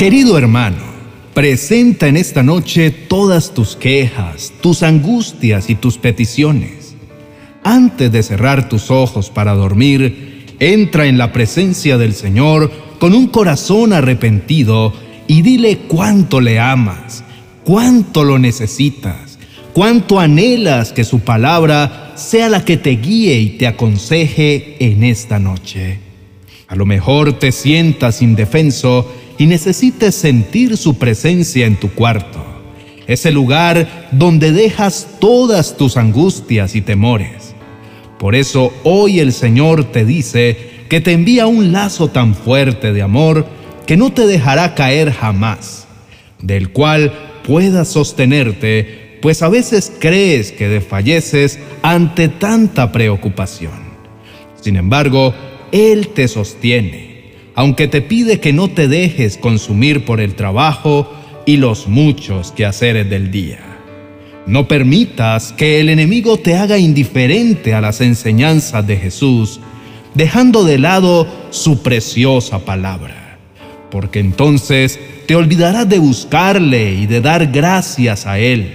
Querido hermano, presenta en esta noche todas tus quejas, tus angustias y tus peticiones. Antes de cerrar tus ojos para dormir, entra en la presencia del Señor con un corazón arrepentido y dile cuánto le amas, cuánto lo necesitas, cuánto anhelas que su palabra sea la que te guíe y te aconseje en esta noche. A lo mejor te sientas indefenso y necesites sentir su presencia en tu cuarto, ese lugar donde dejas todas tus angustias y temores. Por eso hoy el Señor te dice que te envía un lazo tan fuerte de amor que no te dejará caer jamás, del cual puedas sostenerte, pues a veces crees que desfalleces ante tanta preocupación. Sin embargo, Él te sostiene aunque te pide que no te dejes consumir por el trabajo y los muchos quehaceres del día. No permitas que el enemigo te haga indiferente a las enseñanzas de Jesús, dejando de lado su preciosa palabra, porque entonces te olvidarás de buscarle y de dar gracias a Él.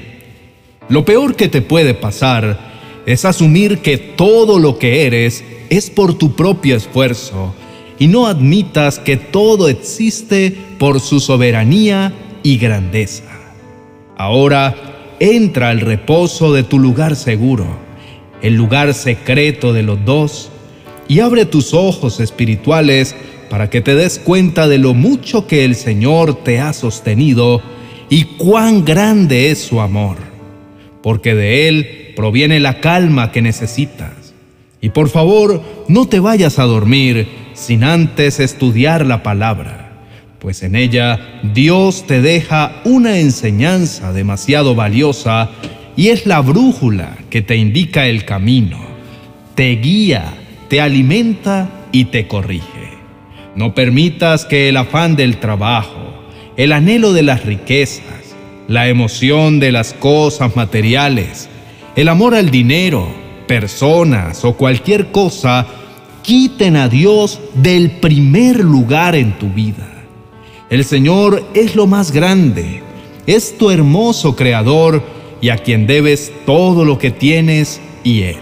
Lo peor que te puede pasar es asumir que todo lo que eres es por tu propio esfuerzo, y no admitas que todo existe por su soberanía y grandeza. Ahora entra al reposo de tu lugar seguro, el lugar secreto de los dos, y abre tus ojos espirituales para que te des cuenta de lo mucho que el Señor te ha sostenido y cuán grande es su amor, porque de Él proviene la calma que necesitas. Y por favor, no te vayas a dormir sin antes estudiar la palabra, pues en ella Dios te deja una enseñanza demasiado valiosa y es la brújula que te indica el camino, te guía, te alimenta y te corrige. No permitas que el afán del trabajo, el anhelo de las riquezas, la emoción de las cosas materiales, el amor al dinero, personas o cualquier cosa quiten a Dios del primer lugar en tu vida. El Señor es lo más grande, es tu hermoso creador y a quien debes todo lo que tienes y eres.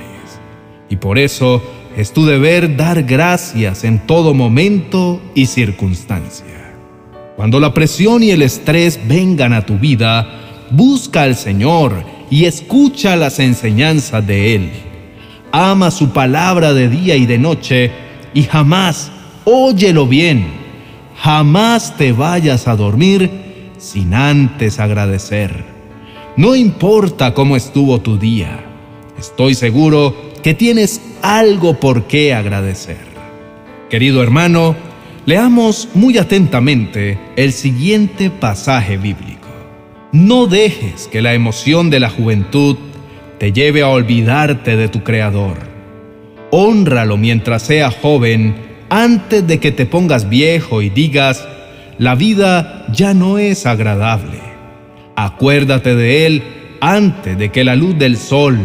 Y por eso es tu deber dar gracias en todo momento y circunstancia. Cuando la presión y el estrés vengan a tu vida, busca al Señor y escucha las enseñanzas de Él ama su palabra de día y de noche y jamás, óyelo bien, jamás te vayas a dormir sin antes agradecer. No importa cómo estuvo tu día, estoy seguro que tienes algo por qué agradecer. Querido hermano, leamos muy atentamente el siguiente pasaje bíblico. No dejes que la emoción de la juventud te lleve a olvidarte de tu Creador. Honralo mientras sea joven, antes de que te pongas viejo y digas, la vida ya no es agradable. Acuérdate de Él antes de que la luz del sol,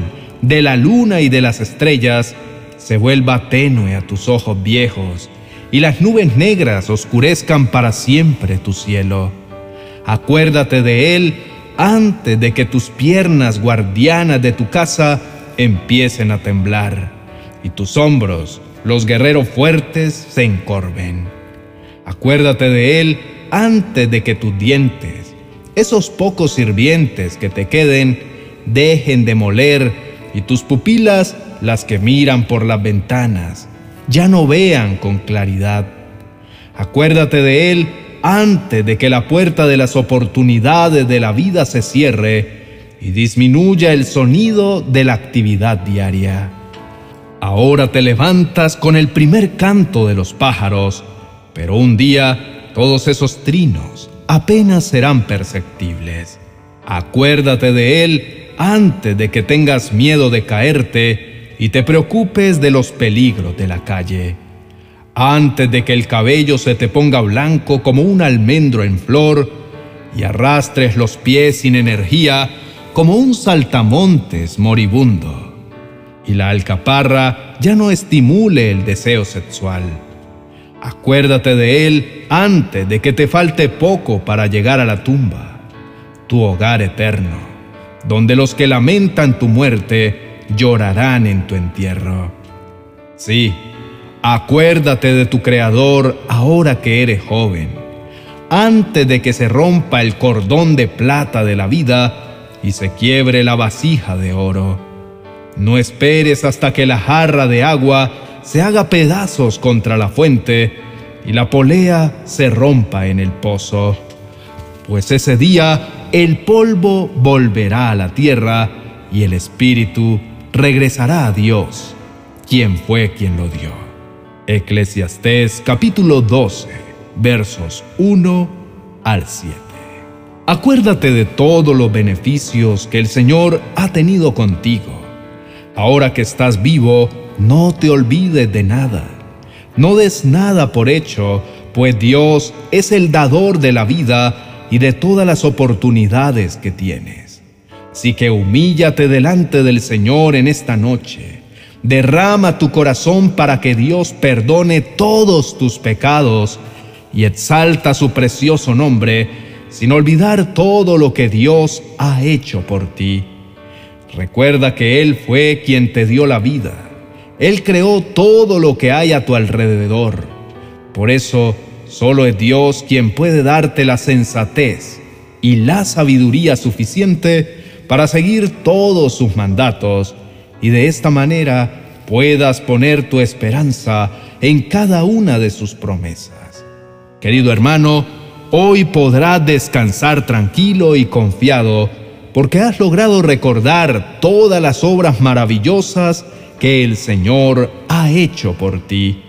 de la luna y de las estrellas se vuelva tenue a tus ojos viejos y las nubes negras oscurezcan para siempre tu cielo. Acuérdate de Él antes de que tus piernas guardianas de tu casa empiecen a temblar y tus hombros, los guerreros fuertes, se encorven. Acuérdate de él antes de que tus dientes, esos pocos sirvientes que te queden, dejen de moler y tus pupilas, las que miran por las ventanas, ya no vean con claridad. Acuérdate de él antes de que la puerta de las oportunidades de la vida se cierre y disminuya el sonido de la actividad diaria. Ahora te levantas con el primer canto de los pájaros, pero un día todos esos trinos apenas serán perceptibles. Acuérdate de él antes de que tengas miedo de caerte y te preocupes de los peligros de la calle antes de que el cabello se te ponga blanco como un almendro en flor y arrastres los pies sin energía como un saltamontes moribundo, y la alcaparra ya no estimule el deseo sexual. Acuérdate de Él antes de que te falte poco para llegar a la tumba, tu hogar eterno, donde los que lamentan tu muerte llorarán en tu entierro. Sí, acuérdate de tu Creador ahora que eres joven, antes de que se rompa el cordón de plata de la vida y se quiebre la vasija de oro. No esperes hasta que la jarra de agua se haga pedazos contra la fuente y la polea se rompa en el pozo. Pues ese día el polvo volverá a la tierra y el espíritu regresará a Dios, quien fue quien lo dio. Eclesiastés capítulo 12, versos 1 al 7. Acuérdate de todos los beneficios que el Señor ha tenido contigo. Ahora que estás vivo, no te olvides de nada. No des nada por hecho, pues Dios es el dador de la vida y de todas las oportunidades que tienes. Así que humíllate delante del Señor en esta noche. Derrama tu corazón para que Dios perdone todos tus pecados y exalta su precioso nombre sin olvidar todo lo que Dios ha hecho por ti. Recuerda que Él fue quien te dio la vida él creó todo lo que hay a tu alrededor. Por eso, solo es Dios quien puede darte la sensatez y la sabiduría suficiente para seguir todos sus mandatos y de esta manera puedas poner tu esperanza en cada una de sus promesas. Querido hermano, hoy podrás descansar tranquilo y confiado porque has logrado recordar todas las obras maravillosas que el Señor ha hecho por ti.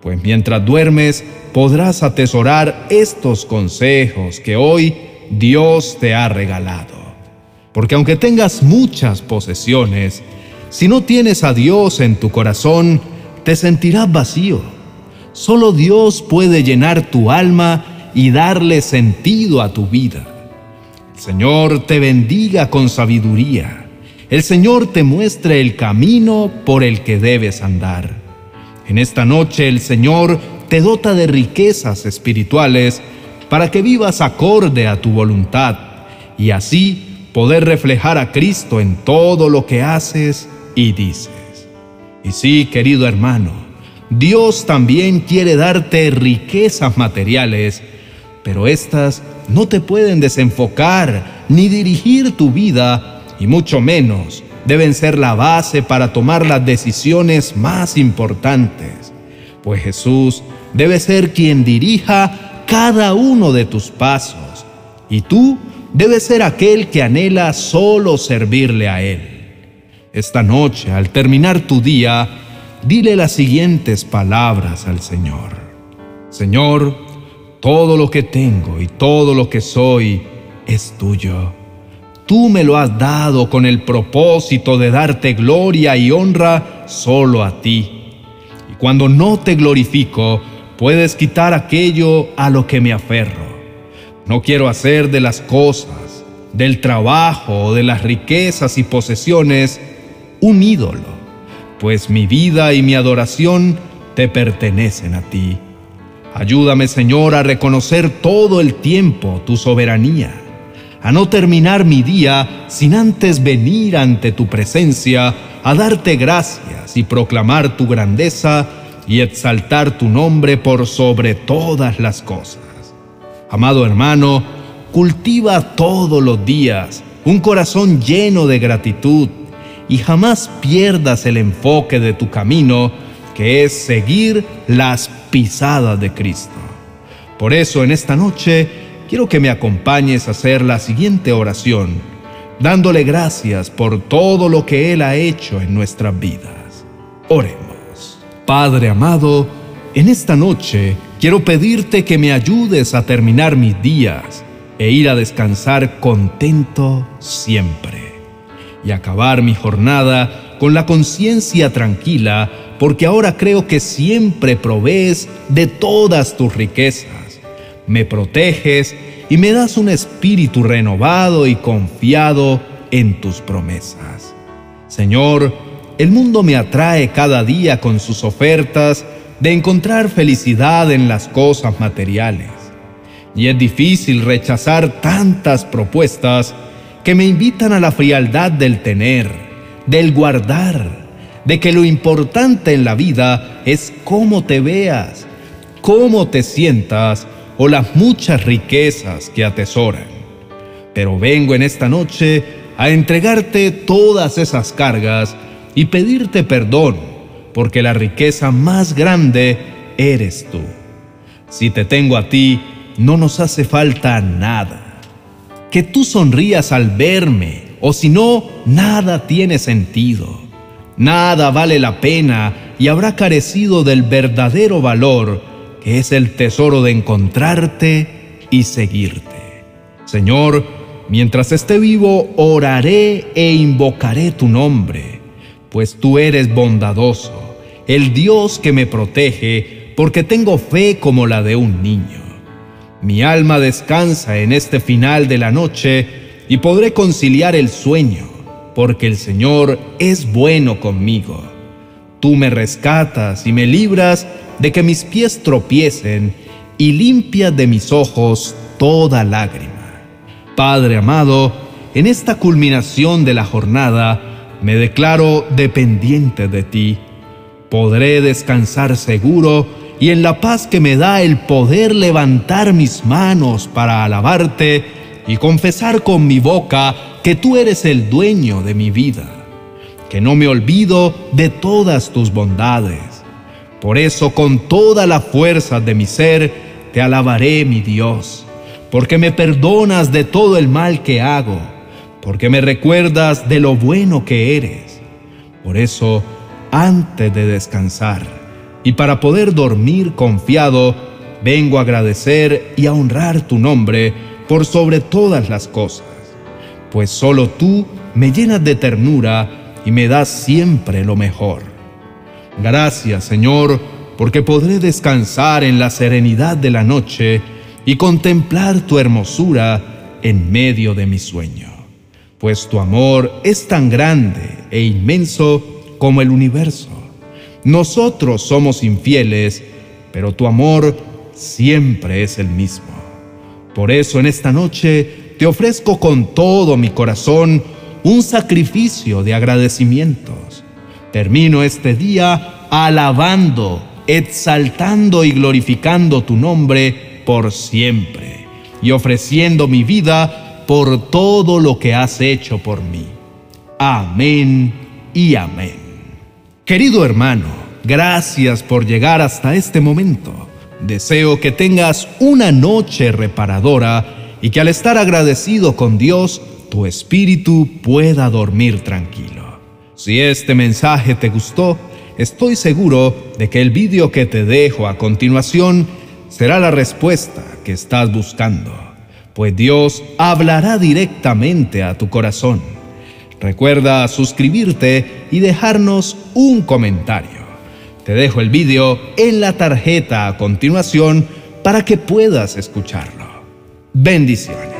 Pues mientras duermes podrás atesorar estos consejos que hoy Dios te ha regalado. Porque aunque tengas muchas posesiones, si no tienes a Dios en tu corazón, te sentirás vacío. Solo Dios puede llenar tu alma y darle sentido a tu vida. El Señor te bendiga con sabiduría el Señor te muestre el camino por el que debes andar. En esta noche el Señor te dota de riquezas espirituales para que vivas acorde a tu voluntad y así poder reflejar a Cristo en todo lo que haces y dices. Y sí, querido hermano, Dios también quiere darte riquezas materiales, pero éstas no te pueden desenfocar ni dirigir tu vida y mucho menos deben ser la base para tomar las decisiones más importantes, pues Jesús debe ser quien dirija cada uno de tus pasos y tú debes ser aquel que anhela solo servirle a Él. Esta noche, al terminar tu día, dile las siguientes palabras al Señor. Señor, todo lo que tengo y todo lo que soy es tuyo Tú me lo has dado con el propósito de darte gloria y honra solo a ti. Y cuando no te glorifico, puedes quitar aquello a lo que me aferro. No quiero hacer de las cosas, del trabajo de las riquezas y posesiones un ídolo, pues mi vida y mi adoración te pertenecen a ti. Ayúdame, Señor, a reconocer todo el tiempo tu soberanía a no terminar mi día sin antes venir ante tu presencia a darte gracias y proclamar tu grandeza y exaltar tu nombre por sobre todas las cosas. Amado hermano, cultiva todos los días un corazón lleno de gratitud y jamás pierdas el enfoque de tu camino, que es seguir las pisadas de Cristo. Por eso en esta noche quiero que me acompañes a hacer la siguiente oración, dándole gracias por todo lo que Él ha hecho en nuestras vidas. Oremos. Padre amado, en esta noche quiero pedirte que me ayudes a terminar mis días e ir a descansar contento siempre y acabar mi jornada con la conciencia tranquila porque ahora creo que siempre provees de todas tus riquezas me proteges y me das un espíritu renovado y confiado en tus promesas. Señor, el mundo me atrae cada día con sus ofertas, de encontrar felicidad en las cosas materiales. Y es difícil rechazar tantas propuestas que me invitan a la frialdad del tener, del guardar, de que lo importante en la vida es cómo te veas, cómo te sientas o las muchas riquezas que atesoran. Pero vengo en esta noche a entregarte todas esas cargas y pedirte perdón, porque la riqueza más grande eres tú. Si te tengo a ti, no nos hace falta nada. Que tú sonrías al verme, o si no, nada tiene sentido. Nada vale la pena y habrá carecido del verdadero valor que es el tesoro de encontrarte y seguirte. Señor, mientras esté vivo, oraré e invocaré tu nombre, pues tú eres bondadoso, el Dios que me protege, porque tengo fe como la de un niño. Mi alma descansa en este final de la noche y podré conciliar el sueño, porque el Señor es bueno conmigo. Tú me rescatas y me libras de que mis pies tropiecen y limpias de mis ojos toda lágrima. Padre amado, en esta culminación de la jornada me declaro dependiente de ti. Podré descansar seguro y en la paz que me da el poder levantar mis manos para alabarte y confesar con mi boca que tú eres el dueño de mi vida, que no me olvido de todas tus bondades por eso con toda la fuerza de mi ser te alabaré, mi Dios, porque me perdonas de todo el mal que hago, porque me recuerdas de lo bueno que eres. Por eso, antes de descansar y para poder dormir confiado, vengo a agradecer y a honrar tu nombre por sobre todas las cosas, pues solo tú me llenas de ternura y me das siempre lo mejor. Gracias, Señor, porque podré descansar en la serenidad de la noche y contemplar tu hermosura en medio de mi sueño. Pues tu amor es tan grande e inmenso como el universo. Nosotros somos infieles, pero tu amor siempre es el mismo. Por eso en esta noche te ofrezco con todo mi corazón un sacrificio de agradecimientos Termino este día alabando, exaltando y glorificando tu nombre por siempre y ofreciendo mi vida por todo lo que has hecho por mí. Amén y amén. Querido hermano, gracias por llegar hasta este momento. Deseo que tengas una noche reparadora y que al estar agradecido con Dios, tu espíritu pueda dormir tranquilo. Si este mensaje te gustó, estoy seguro de que el vídeo que te dejo a continuación será la respuesta que estás buscando, pues Dios hablará directamente a tu corazón. Recuerda suscribirte y dejarnos un comentario. Te dejo el vídeo en la tarjeta a continuación para que puedas escucharlo. Bendiciones.